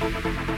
You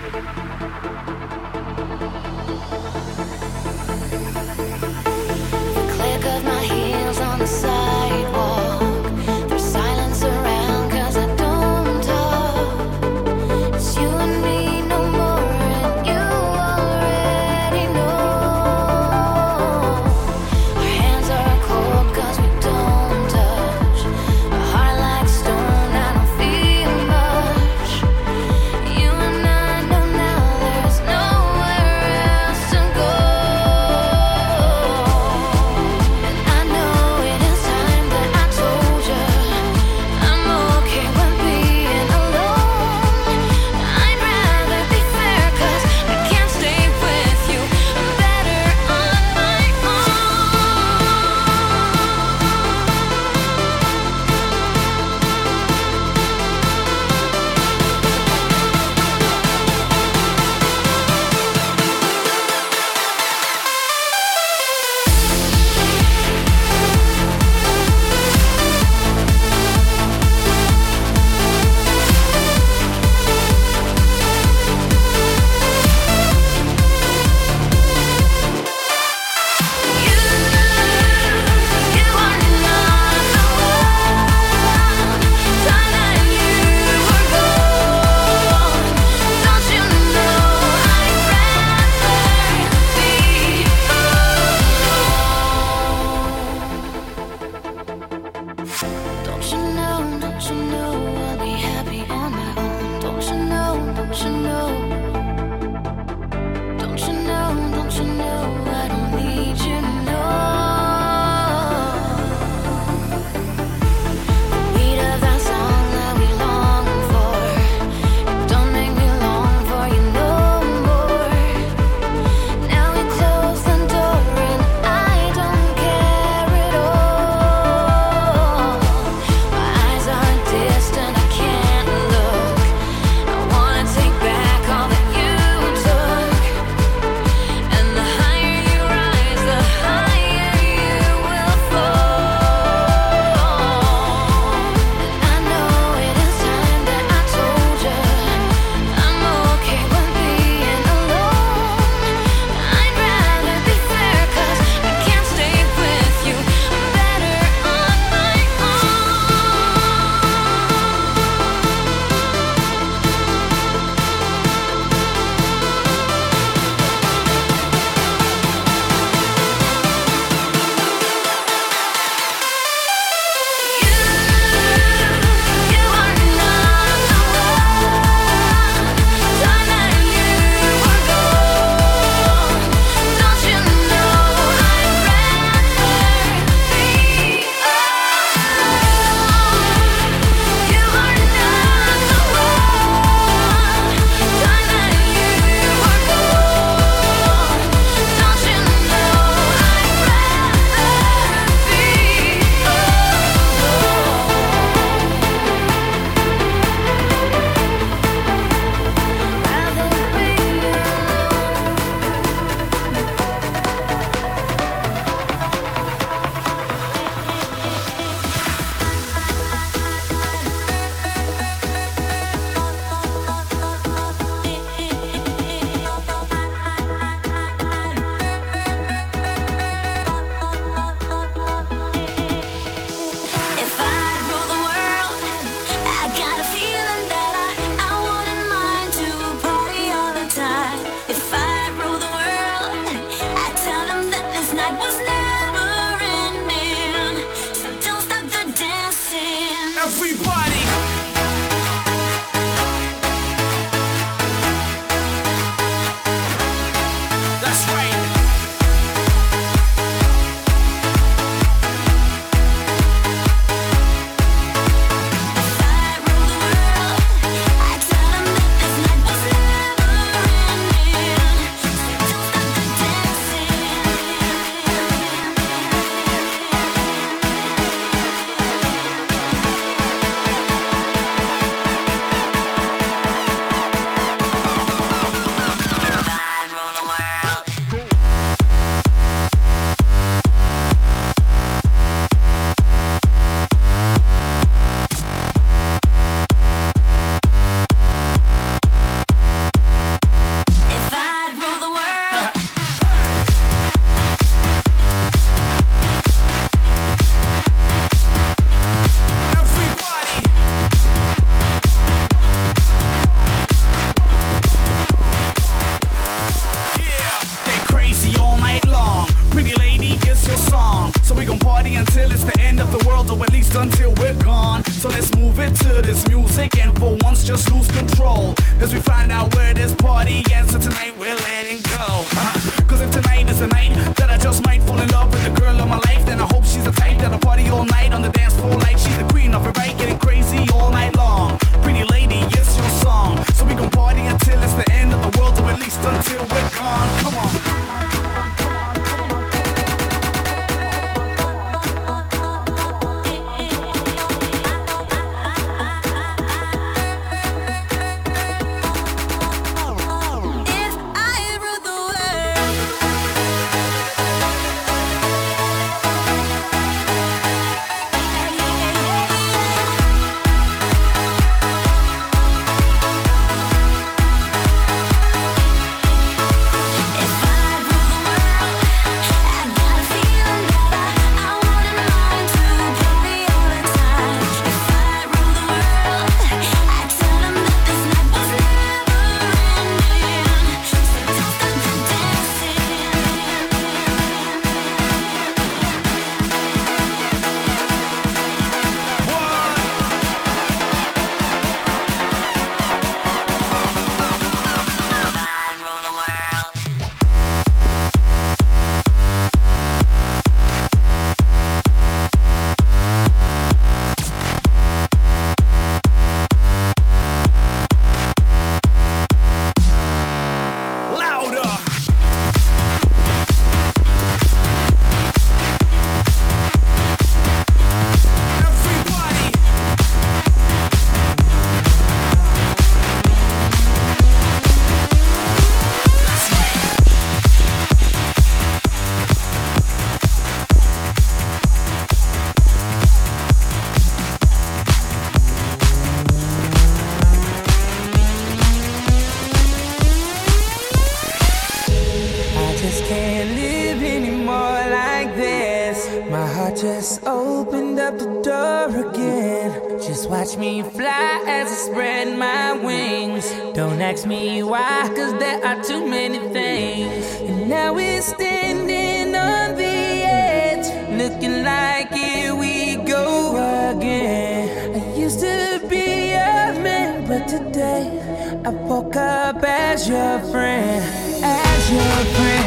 up as your friend, as your friend.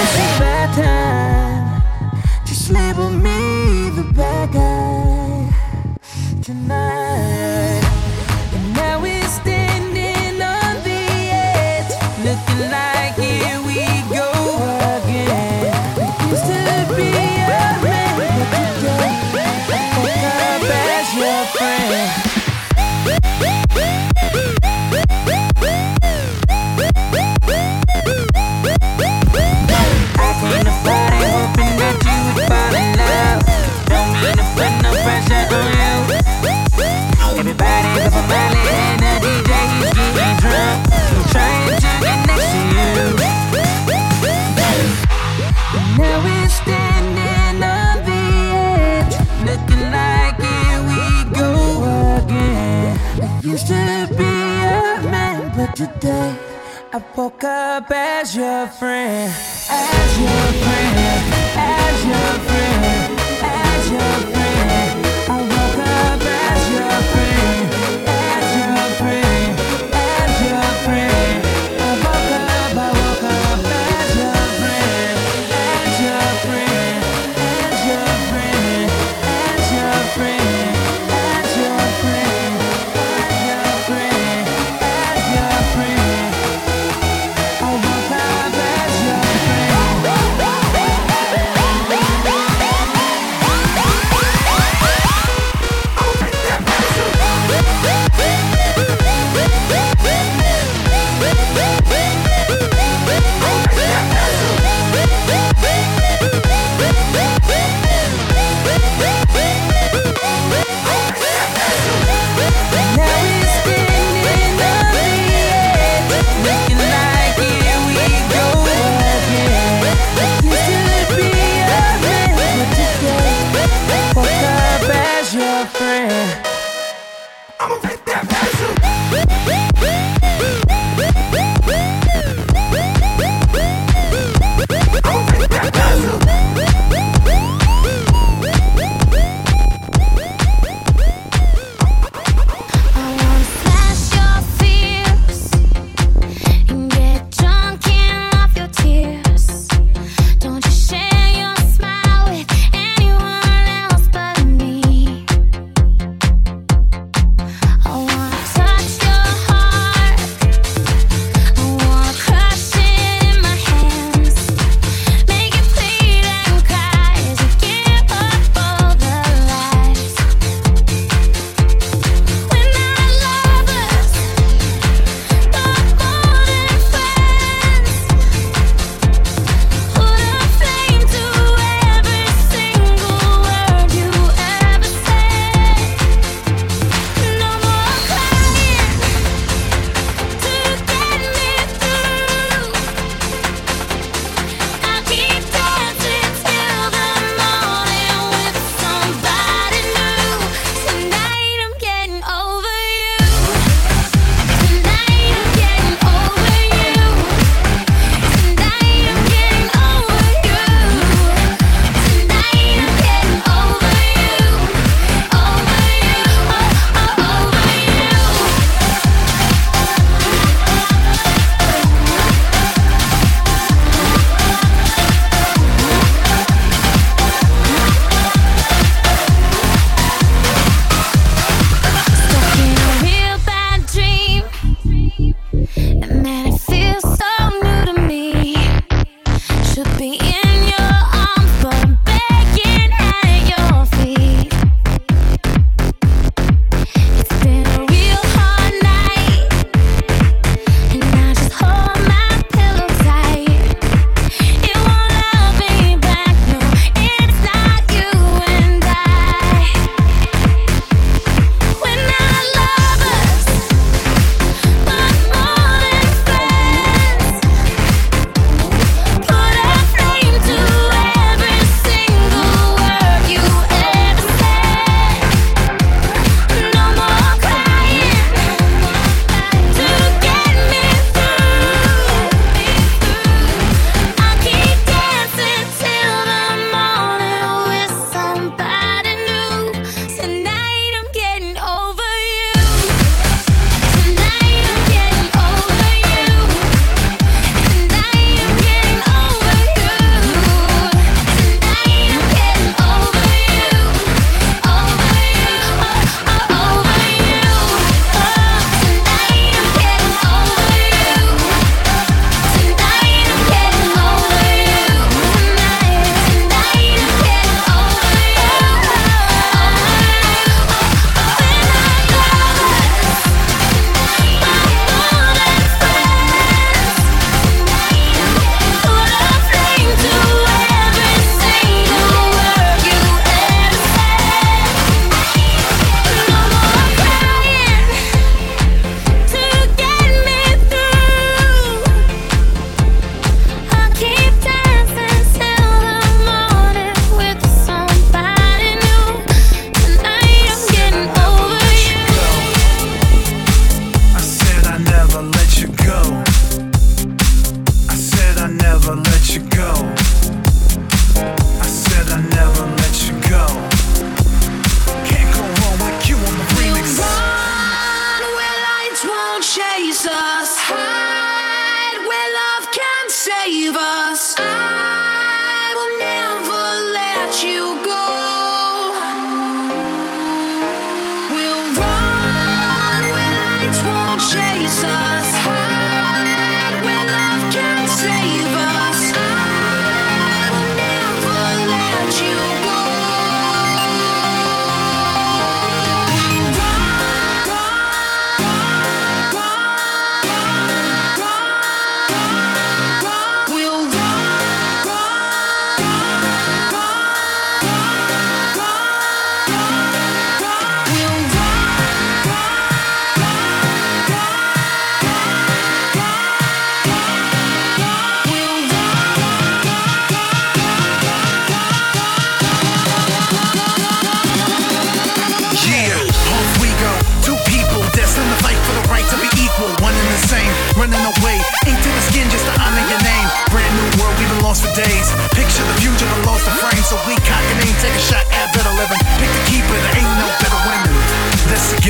this bad time to be a man, but today I woke up as your friend, as your friend.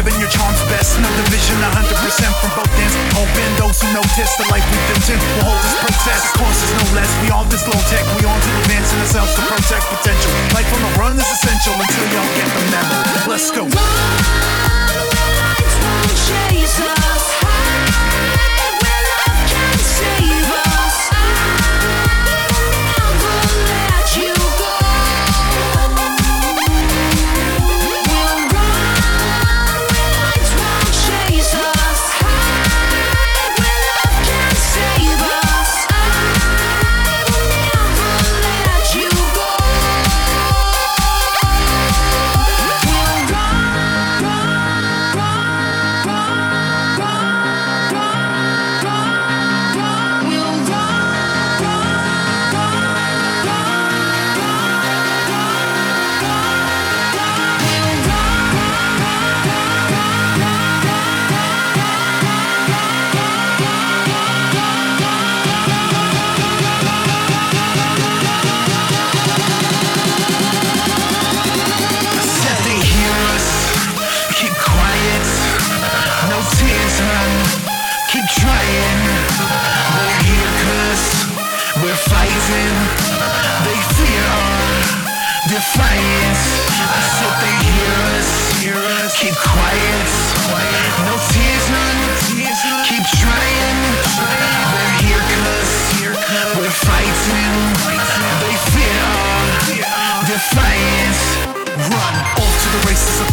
Giving your charms best. No division, 100% from both ends. Those who notice the life we've been in will hold this protest. Is no less. We all this low tech. We on to advancing ourselves to protect potential. Life on the run is essential until y'all get the memo. Let's go. Chase us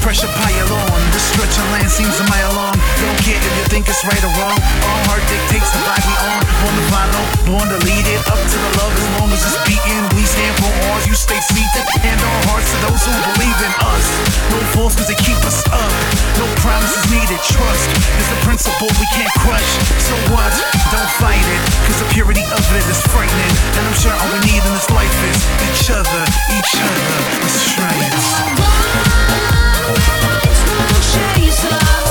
pressure pile on. The stretch of land seems a mile long. Don't care if you think it's right or wrong. Our heart dictates the vibe we on. Born to follow, born to lead it up to the love as long as it's beating. We stand for ours, you stay seated. Hand our hearts to those who believe in us. No force cause they keep us up. No promises needed. Trust is the principle we can't crush. So what? Don't fight it. Cause the purity of it is frightening. And I'm sure all we need in this life is each other, each other. Let's try it. Chase